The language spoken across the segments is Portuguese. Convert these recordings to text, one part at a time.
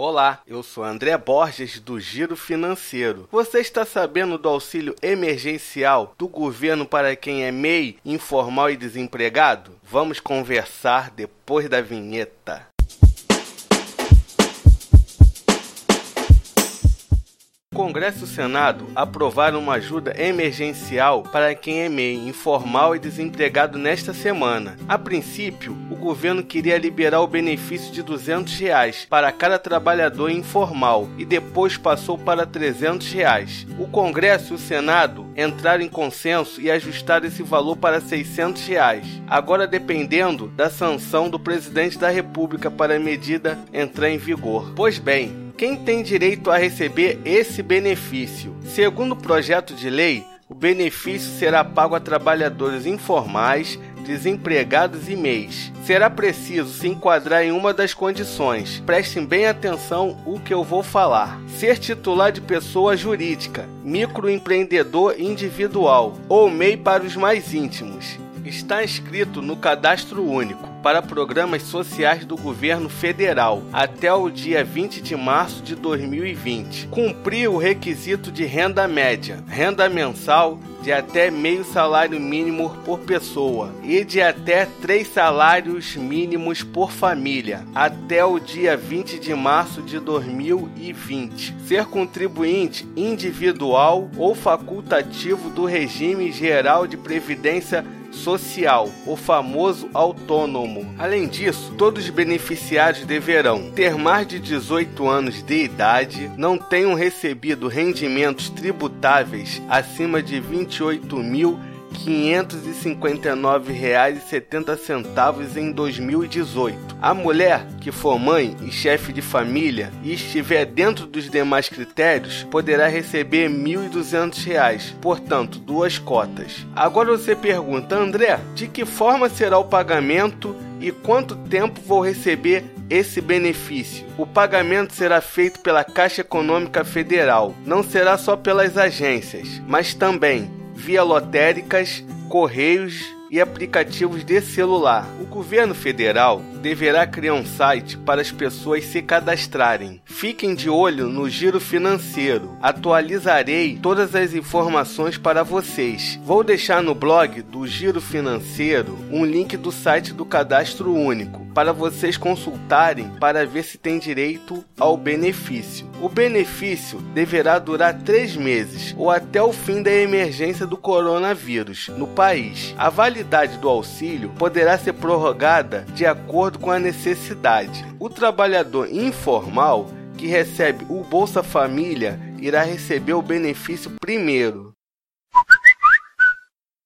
Olá, eu sou André Borges do Giro Financeiro. Você está sabendo do auxílio emergencial do governo para quem é MEI, informal e desempregado? Vamos conversar depois da vinheta. Congresso e o Senado aprovaram uma ajuda emergencial para quem é MEI, informal e desempregado nesta semana. A princípio, o governo queria liberar o benefício de 200 reais para cada trabalhador informal e depois passou para 300 reais. O Congresso e o Senado entraram em consenso e ajustaram esse valor para 600 reais. Agora dependendo da sanção do presidente da República para a medida entrar em vigor. Pois bem, quem tem direito a receber esse benefício? Segundo o projeto de lei, o benefício será pago a trabalhadores informais, desempregados e MEIs. Será preciso se enquadrar em uma das condições. Prestem bem atenção o que eu vou falar. Ser titular de pessoa jurídica, microempreendedor individual ou MEI para os mais íntimos está inscrito no Cadastro Único para programas sociais do governo federal até o dia 20 de março de 2020. Cumprir o requisito de renda média, renda mensal de até meio salário mínimo por pessoa e de até três salários mínimos por família até o dia 20 de março de 2020. Ser contribuinte individual ou facultativo do regime geral de previdência social, o famoso autônomo. Além disso, todos os beneficiários deverão ter mais de 18 anos de idade, não tenham recebido rendimentos tributáveis acima de 28 mil R$ 559,70 em 2018. A mulher que for mãe e chefe de família e estiver dentro dos demais critérios poderá receber R$ 1.200, portanto, duas cotas. Agora você pergunta, André, de que forma será o pagamento e quanto tempo vou receber esse benefício. O pagamento será feito pela Caixa Econômica Federal, não será só pelas agências, mas também via lotéricas, correios e aplicativos de celular. O governo federal deverá criar um site para as pessoas se cadastrarem. Fiquem de olho no giro financeiro. Atualizarei todas as informações para vocês. Vou deixar no blog do Giro Financeiro um link do site do Cadastro Único para vocês consultarem para ver se tem direito ao benefício. O benefício deverá durar três meses ou até o fim da emergência do coronavírus no país. A validade do auxílio poderá ser prorrogada de acordo com a necessidade. O trabalhador informal que recebe o Bolsa Família irá receber o benefício primeiro.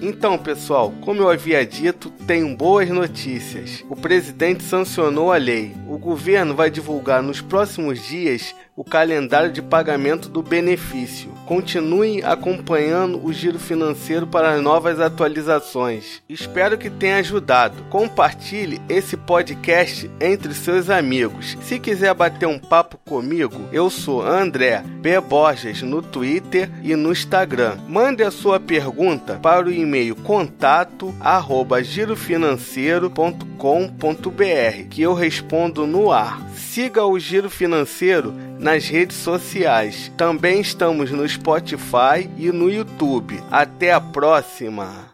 Então, pessoal, como eu havia dito, tenho boas notícias. O presidente sancionou a lei. O governo vai divulgar nos próximos dias o calendário de pagamento do benefício. Continue acompanhando o giro financeiro para novas atualizações. Espero que tenha ajudado. Compartilhe esse podcast entre seus amigos. Se quiser bater um papo comigo, eu sou André B. Borges no Twitter e no Instagram. Mande a sua pergunta para o e-mail contato arroba girofinanceiro.com.br que eu respondo no ar. Siga o Giro Financeiro nas redes sociais. Também estamos no Spotify e no YouTube. Até a próxima!